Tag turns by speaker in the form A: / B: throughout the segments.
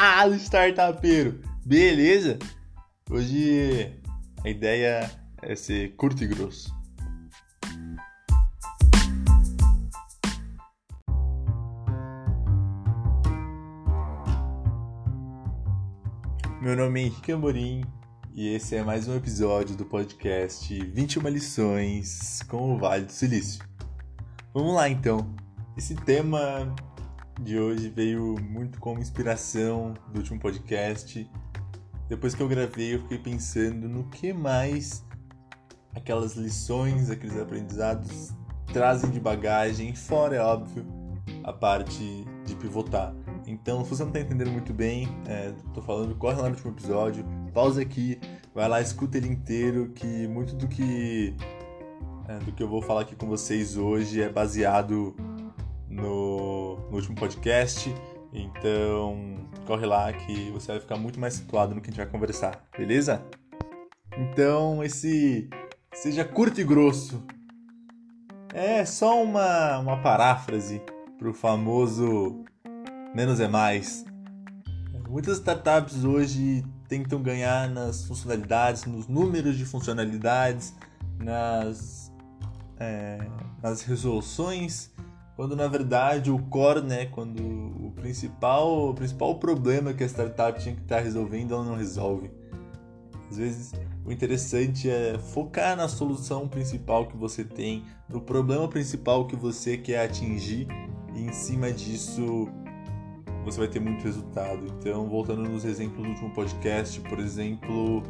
A: Fala, startupeiro! Beleza? Hoje a ideia é ser curto e grosso. Meu nome é Henrique Amorim e esse é mais um episódio do podcast 21 lições com o Vale do Silício. Vamos lá então. Esse tema de hoje veio muito como inspiração do último podcast. Depois que eu gravei, eu fiquei pensando no que mais aquelas lições, aqueles aprendizados trazem de bagagem, fora, é óbvio, a parte de pivotar. Então, se você não está entendendo muito bem, é, tô falando, corre lá no último episódio, pausa aqui, vai lá, escuta ele inteiro, que muito do que é, do que eu vou falar aqui com vocês hoje é baseado no, no último podcast. Então, corre lá que você vai ficar muito mais situado no que a gente vai conversar, beleza? Então, esse seja curto e grosso. É só uma, uma paráfrase o famoso menos é mais. Muitas startups hoje tentam ganhar nas funcionalidades, nos números de funcionalidades, nas, é, nas resoluções quando na verdade o core, né, quando o principal, o principal problema que a startup tinha que estar resolvendo, ela não resolve. Às vezes o interessante é focar na solução principal que você tem, no problema principal que você quer atingir e em cima disso você vai ter muito resultado. Então, voltando nos exemplos do último podcast, por exemplo,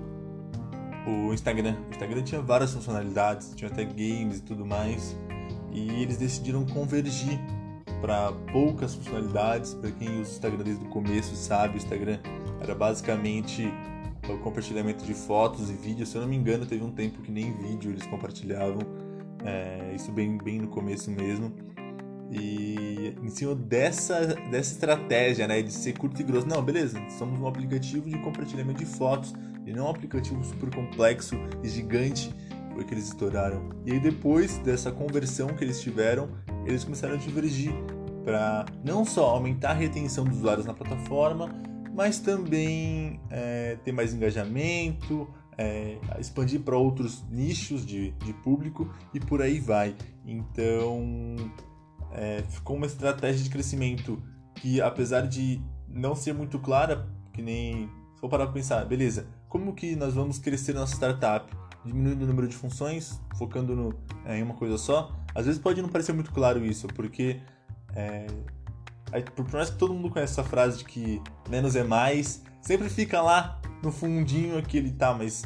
A: o Instagram. O Instagram tinha várias funcionalidades, tinha até games e tudo mais e eles decidiram convergir para poucas funcionalidades. Para quem usa o Instagram desde o começo sabe, o Instagram era basicamente o compartilhamento de fotos e vídeos. Se eu não me engano, teve um tempo que nem vídeo eles compartilhavam, é, isso bem, bem no começo mesmo. E em cima dessa, dessa estratégia né, de ser curto e grosso, não, beleza, somos um aplicativo de compartilhamento de fotos e não um aplicativo super complexo e gigante foi que eles estouraram. E aí depois dessa conversão que eles tiveram, eles começaram a divergir para não só aumentar a retenção dos usuários na plataforma, mas também é, ter mais engajamento, é, expandir para outros nichos de, de público e por aí vai. Então é, ficou uma estratégia de crescimento que apesar de não ser muito clara, que nem for parar para pensar, beleza, como que nós vamos crescer nossa startup? Diminuindo o número de funções, focando no, é, em uma coisa só. Às vezes pode não parecer muito claro isso, porque é, por mais que todo mundo conhece essa frase de que menos é mais, sempre fica lá no fundinho aquele tá, mas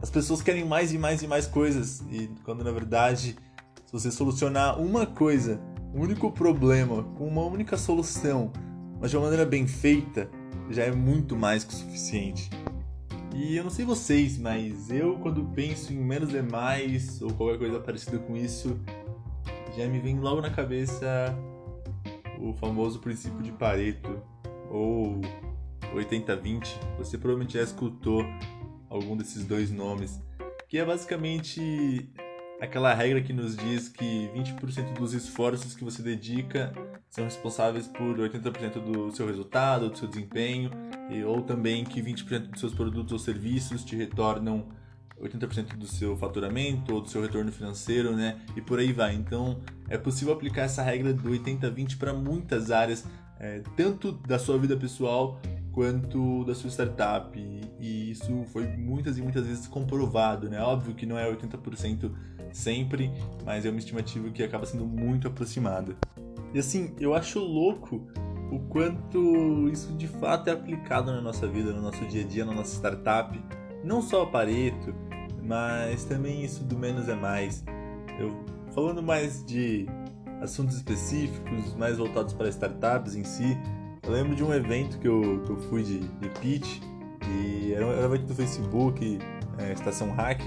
A: as pessoas querem mais e mais e mais coisas, e quando na verdade, se você solucionar uma coisa, um único problema, com uma única solução, mas de uma maneira bem feita, já é muito mais que o suficiente. E eu não sei vocês, mas eu quando penso em menos é mais ou qualquer coisa parecida com isso, já me vem logo na cabeça o famoso princípio de Pareto ou 80-20. Você provavelmente já escutou algum desses dois nomes, que é basicamente aquela regra que nos diz que 20% dos esforços que você dedica são responsáveis por 80% do seu resultado, do seu desempenho, e, ou também que 20% dos seus produtos ou serviços te retornam 80% do seu faturamento ou do seu retorno financeiro, né? E por aí vai. Então, é possível aplicar essa regra do 80-20 para muitas áreas, é, tanto da sua vida pessoal quanto da sua startup. E, isso foi muitas e muitas vezes comprovado, né? Óbvio que não é 80% sempre, mas é uma estimativa que acaba sendo muito aproximada. E assim, eu acho louco o quanto isso de fato é aplicado na nossa vida, no nosso dia a dia, na nossa startup. Não só o Pareto, mas também isso do menos é mais. Eu falando mais de assuntos específicos, mais voltados para startups em si. Eu lembro de um evento que eu, que eu fui de, de pitch, e era um, era um evento do Facebook, é, Estação Hack,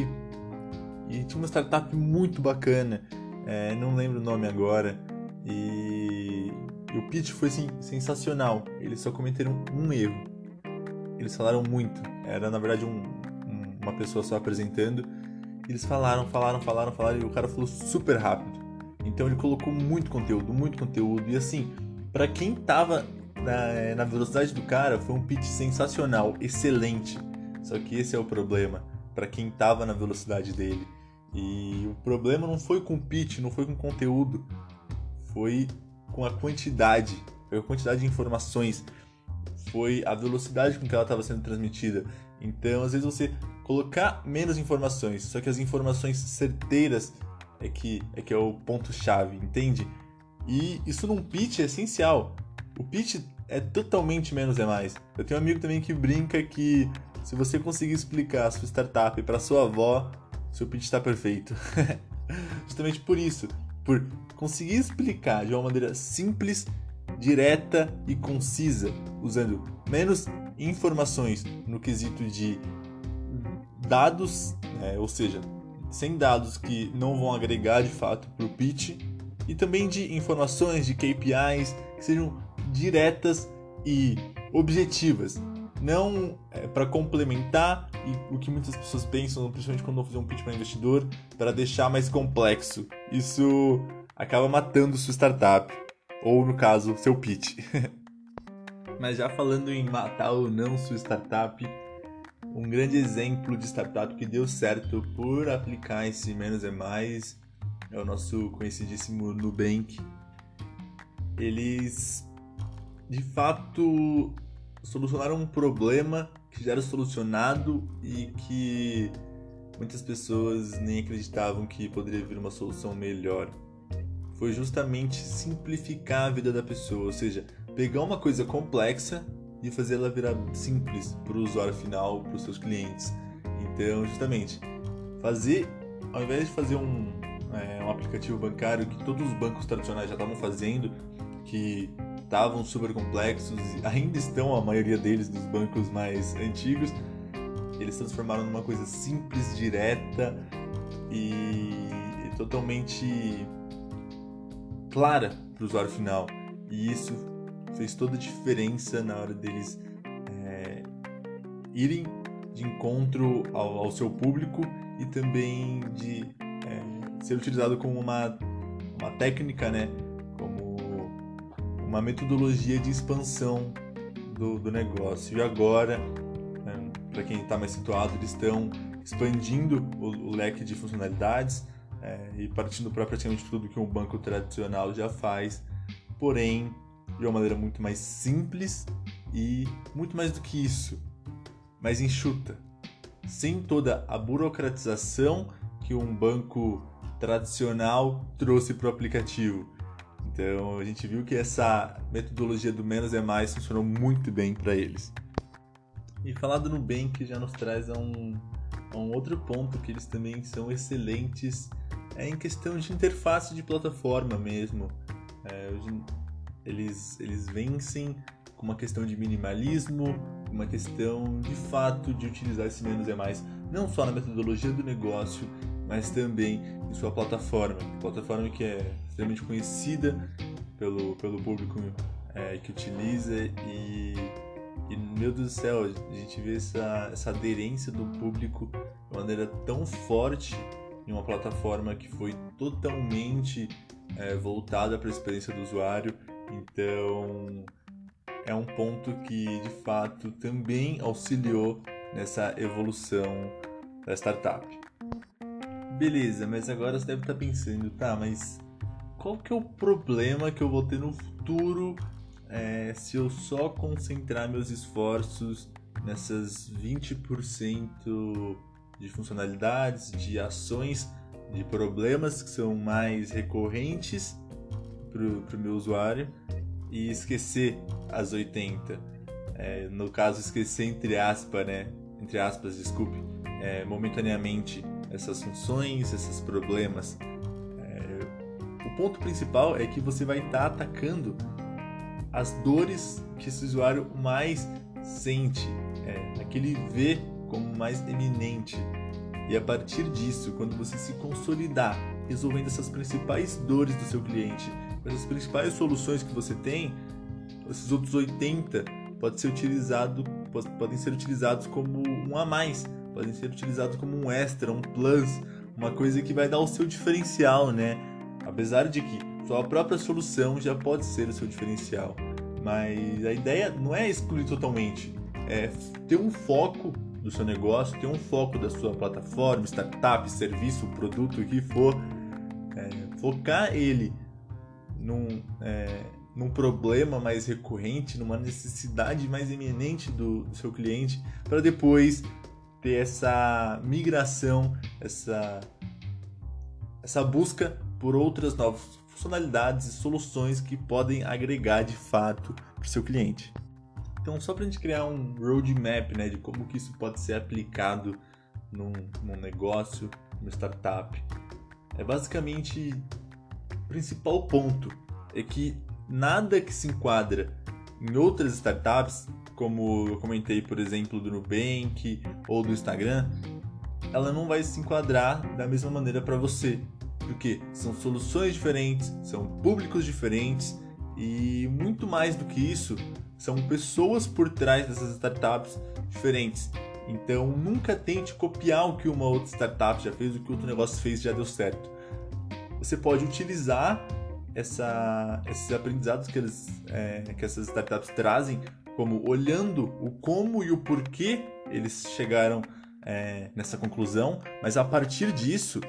A: e tinha uma startup muito bacana, é, não lembro o nome agora, e, e o pitch foi assim, sensacional. Eles só cometeram um erro. Eles falaram muito. Era na verdade um, um, uma pessoa só apresentando. Eles falaram, falaram, falaram, falaram e o cara falou super rápido. Então ele colocou muito conteúdo, muito conteúdo. E assim, para quem tava na, na velocidade do cara, foi um pitch sensacional, excelente. Só que esse é o problema para quem tava na velocidade dele. E o problema não foi com o pitch, não foi com o conteúdo, foi com a quantidade, a quantidade de informações, foi a velocidade com que ela estava sendo transmitida. Então, às vezes você colocar menos informações, só que as informações certeiras é que é que é o ponto chave, entende? E isso num pitch é essencial. O pitch é totalmente menos é mais. Eu tenho um amigo também que brinca que se você conseguir explicar a sua startup para sua avó, seu pitch está perfeito. Justamente por isso, por conseguir explicar de uma maneira simples, direta e concisa, usando menos informações no quesito de dados, né? ou seja, sem dados que não vão agregar de fato para o pitch, e também de informações de KPIs que sejam diretas e objetivas, não é, para complementar e, o que muitas pessoas pensam, principalmente quando vão fazer um pitch para investidor, para deixar mais complexo. Isso acaba matando sua startup, ou no caso, seu pitch. Mas já falando em matar ou não sua startup, um grande exemplo de startup que deu certo por aplicar esse menos é mais é o nosso conhecidíssimo Nubank. Eles de fato solucionaram um problema que já era solucionado e que muitas pessoas nem acreditavam que poderia vir uma solução melhor. Foi justamente simplificar a vida da pessoa, ou seja, pegar uma coisa complexa e fazer ela virar simples para o usuário final, para os seus clientes. Então, justamente, fazer, ao invés de fazer um, é, um aplicativo bancário que todos os bancos tradicionais já estavam fazendo, que estavam super complexos, ainda estão a maioria deles dos bancos mais antigos. Eles transformaram numa coisa simples, direta e, totalmente clara para o usuário final. E isso fez toda a diferença na hora deles é, irem de encontro ao, ao, seu público e também de é, ser utilizado como uma, uma técnica, né? Uma metodologia de expansão do, do negócio. E agora, né, para quem está mais situado, eles estão expandindo o, o leque de funcionalidades é, e partindo para praticamente tudo que um banco tradicional já faz, porém de uma maneira muito mais simples e muito mais do que isso, mais enxuta, sem toda a burocratização que um banco tradicional trouxe para o aplicativo. Então a gente viu que essa metodologia do menos é mais funcionou muito bem para eles. E falar do Nubank já nos traz a um, a um outro ponto que eles também são excelentes é em questão de interface de plataforma mesmo. É, eles, eles vencem com uma questão de minimalismo, uma questão de fato de utilizar esse menos é mais, não só na metodologia do negócio, mas também em sua plataforma. Plataforma que é extremamente conhecida pelo, pelo público é, que utiliza e, e, meu Deus do céu, a gente vê essa, essa aderência do público de maneira tão forte em uma plataforma que foi totalmente é, voltada para a experiência do usuário. Então, é um ponto que de fato também auxiliou nessa evolução da startup. Beleza, mas agora você deve estar pensando, tá, mas qual que é o problema que eu vou ter no futuro é, se eu só concentrar meus esforços nessas 20% de funcionalidades, de ações, de problemas que são mais recorrentes para o meu usuário e esquecer as 80. É, no caso, esquecer entre aspas, né? Entre aspas, desculpe, é, momentaneamente essas funções, esses problemas. É, o ponto principal é que você vai estar tá atacando as dores que esse usuário mais sente, é, aquele vê como mais eminente. E a partir disso, quando você se consolidar resolvendo essas principais dores do seu cliente, essas principais soluções que você tem, esses outros 80 pode ser utilizado, podem ser utilizados como um a mais podem ser utilizados como um extra, um plus, uma coisa que vai dar o seu diferencial, né? Apesar de que sua própria solução já pode ser o seu diferencial. Mas a ideia não é excluir totalmente, é ter um foco do seu negócio, ter um foco da sua plataforma, startup, serviço, produto, o que for, é, focar ele num, é, num problema mais recorrente, numa necessidade mais eminente do, do seu cliente, para depois ter essa migração, essa, essa busca por outras novas funcionalidades e soluções que podem agregar de fato para o seu cliente. Então, só para a gente criar um roadmap né, de como que isso pode ser aplicado num, num negócio, numa startup, é basicamente o principal ponto é que nada que se enquadra em outras startups, como eu comentei, por exemplo, do Nubank ou do Instagram, ela não vai se enquadrar da mesma maneira para você, porque são soluções diferentes, são públicos diferentes e muito mais do que isso, são pessoas por trás dessas startups diferentes. Então nunca tente copiar o que uma outra startup já fez, o que outro negócio fez já deu certo. Você pode utilizar essa, esses aprendizados que, eles, é, que essas startups trazem, como olhando o como e o porquê eles chegaram é, nessa conclusão, mas a partir disso,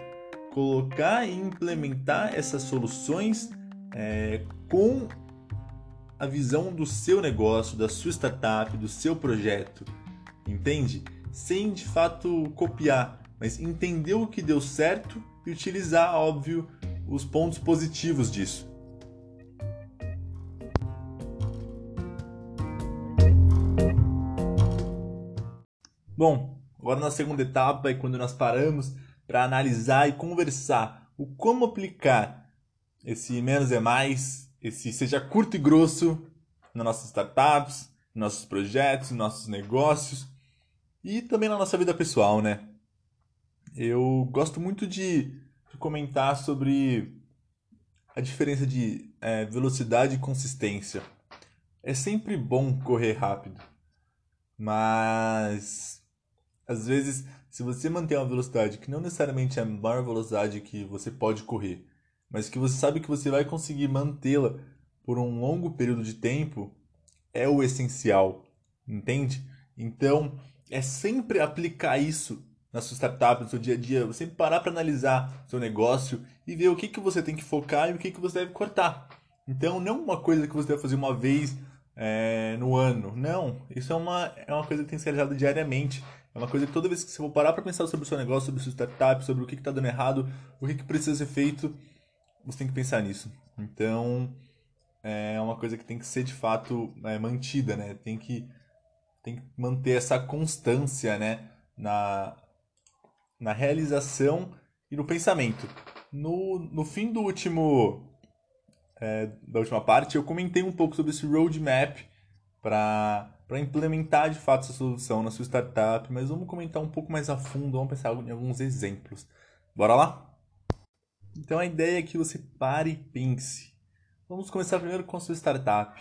A: colocar e implementar essas soluções é, com a visão do seu negócio, da sua startup, do seu projeto, entende? Sem de fato copiar, mas entender o que deu certo e utilizar, óbvio, os pontos positivos disso. Bom, agora na segunda etapa é quando nós paramos para analisar e conversar o como aplicar esse menos é mais, esse seja curto e grosso nas nossas startups, nossos projetos, nossos negócios e também na nossa vida pessoal, né? Eu gosto muito de de comentar sobre a diferença de é, velocidade e consistência. É sempre bom correr rápido, mas às vezes, se você manter uma velocidade que não necessariamente é a maior velocidade que você pode correr, mas que você sabe que você vai conseguir mantê-la por um longo período de tempo, é o essencial, entende? Então, é sempre aplicar isso na sua startup, no seu dia a dia, você parar para analisar seu negócio e ver o que, que você tem que focar e o que, que você deve cortar. Então, não uma coisa que você deve fazer uma vez é, no ano. Não, isso é uma, é uma coisa que tem que ser realizada diariamente. É uma coisa que toda vez que você for parar para pensar sobre o seu negócio, sobre o seu startup, sobre o que está dando errado, o que, que precisa ser feito, você tem que pensar nisso. Então, é uma coisa que tem que ser de fato é, mantida, né? Tem que, tem que manter essa constância, né? Na, na realização e no pensamento. No, no fim do último é, da última parte, eu comentei um pouco sobre esse roadmap para implementar de fato essa solução na sua startup, mas vamos comentar um pouco mais a fundo, vamos pensar em alguns exemplos. Bora lá? Então a ideia é que você pare e pense. Vamos começar primeiro com a sua startup.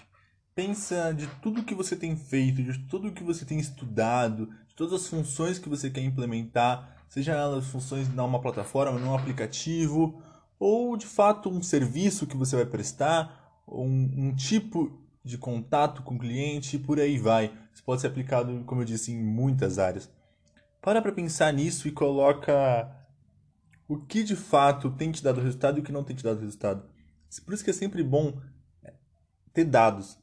A: Pensa de tudo que você tem feito, de tudo que você tem estudado, de todas as funções que você quer implementar seja elas funções numa plataforma, num aplicativo, ou de fato um serviço que você vai prestar, um, um tipo de contato com o cliente e por aí vai. Isso pode ser aplicado, como eu disse, em muitas áreas. Para para pensar nisso e coloca o que de fato tem te dado resultado e o que não tem te dado resultado. Por isso que é sempre bom é, ter dados.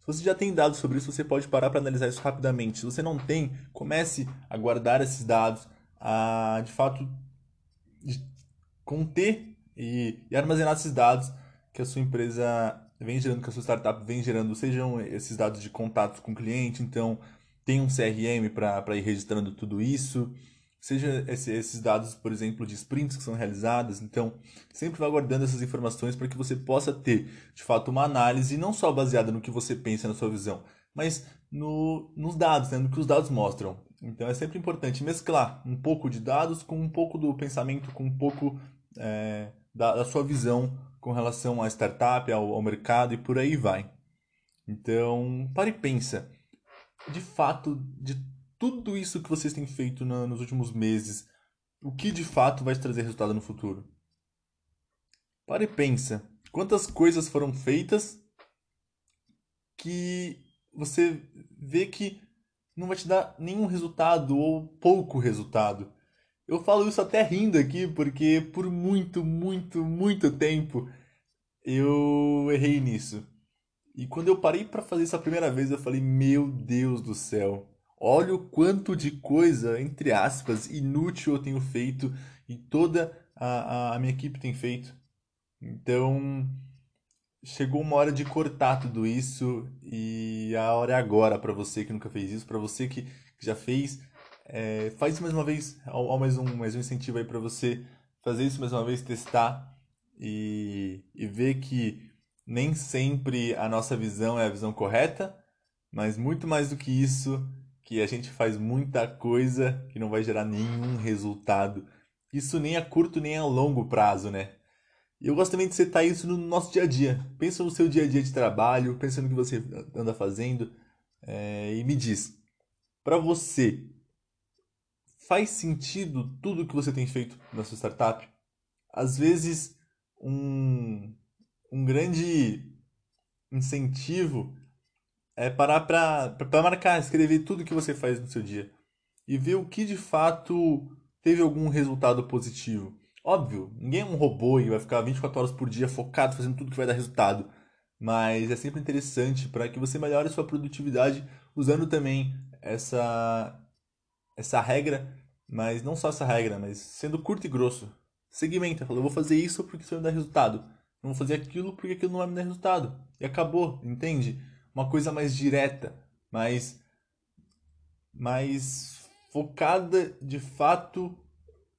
A: Se você já tem dados sobre isso, você pode parar para analisar isso rapidamente. Se você não tem, comece a guardar esses dados, a de fato conter e, e armazenar esses dados que a sua empresa vem gerando, que a sua startup vem gerando, sejam esses dados de contatos com o cliente, então tem um CRM para ir registrando tudo isso, seja esse, esses dados, por exemplo, de sprints que são realizadas, então sempre vá guardando essas informações para que você possa ter, de fato, uma análise não só baseada no que você pensa na sua visão, mas no, nos dados, né, no que os dados mostram. Então é sempre importante mesclar um pouco de dados com um pouco do pensamento, com um pouco é, da, da, sua visão com relação à startup, ao, ao mercado e por aí vai. Então, pare e pensa. De fato, de tudo isso que vocês têm feito na, nos últimos meses, o que de fato vai trazer resultado no futuro? Pare e pensa. Quantas coisas foram feitas que você vê que não vai te dar nenhum resultado ou pouco resultado. Eu falo isso até rindo aqui, porque por muito, muito, muito tempo eu errei nisso. E quando eu parei para fazer isso a primeira vez, eu falei: Meu Deus do céu, olha o quanto de coisa, entre aspas, inútil eu tenho feito e toda a, a minha equipe tem feito. Então, chegou uma hora de cortar tudo isso e a hora é agora para você que nunca fez isso, para você que, que, já fez, é, faz mais uma vez, ao, mais um mais um incentivo aí para você fazer isso mais uma vez, testar e, e ver que nem sempre a nossa visão é a visão correta, mas muito mais do que isso, que a gente faz muita coisa que não vai gerar nenhum resultado. Isso nem a curto nem a longo prazo, né? E eu gosto também de citar isso no nosso dia a dia. Pensa no seu dia a dia de trabalho, pensa no que você anda fazendo é, e me diz, para você, faz sentido tudo que você tem feito na sua startup? Às vezes, um, um grande incentivo é parar para marcar, escrever tudo que você faz no seu dia e ver o que de fato teve algum resultado positivo. Óbvio, ninguém é um robô e vai ficar 24 horas por dia focado fazendo tudo que vai dar resultado. Mas é sempre interessante para que você melhore sua produtividade usando também essa essa regra, mas não só essa regra, mas sendo curto e grosso. Segmenta, fala, eu vou fazer isso porque isso vai me dar resultado. Não vou fazer aquilo porque aquilo não vai me dar resultado. E acabou, entende? Uma coisa mais direta, mais mais focada de fato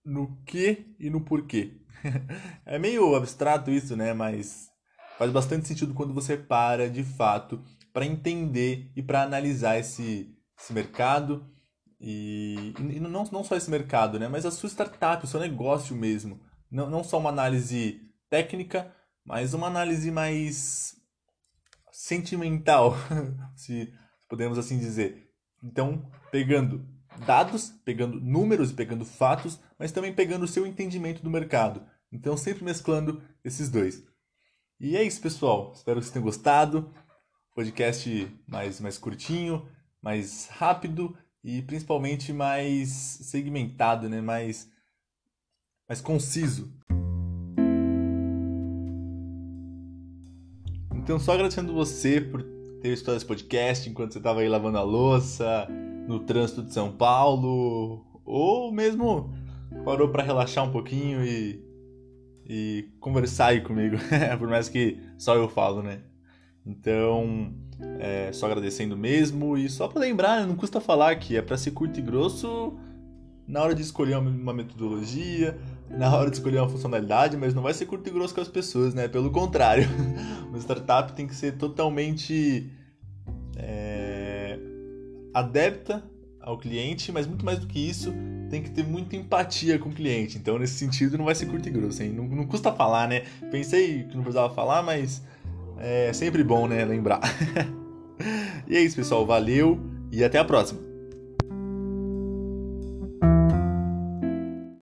A: no que e no porquê. é meio abstrato isso, né? Mas faz bastante sentido quando você para de fato para entender e para analisar esse, esse mercado e, e, não, não só esse mercado, né? Mas a sua startup, o seu negócio mesmo. Não, não só uma análise técnica, mas uma análise mais sentimental, se podemos assim dizer. Então, pegando dados, pegando números pegando fatos, mas também pegando o seu entendimento do mercado. Então, sempre mesclando esses dois. E é isso, pessoal. Espero que vocês tenham gostado. Podcast mais, mais curtinho, mais rápido e principalmente mais segmentado, né? mais, mais conciso. Então, só agradecendo você por ter estudado esse podcast enquanto você estava aí lavando a louça, no trânsito de São Paulo, ou mesmo parou para relaxar um pouquinho e, e conversar aí comigo, por mais que só eu falo, né? Então, é, só agradecendo mesmo e só para lembrar, né, não custa falar que é para ser curto e grosso na hora de escolher uma metodologia, na hora de escolher uma funcionalidade, mas não vai ser curto e grosso com as pessoas, né? Pelo contrário, uma startup tem que ser totalmente é, adepta ao cliente, mas muito mais do que isso, tem que ter muita empatia com o cliente. Então, nesse sentido, não vai ser curto e grosso, hein? Não, não custa falar, né? Pensei que não precisava falar, mas é sempre bom, né? Lembrar. e é isso, pessoal. Valeu e até a próxima.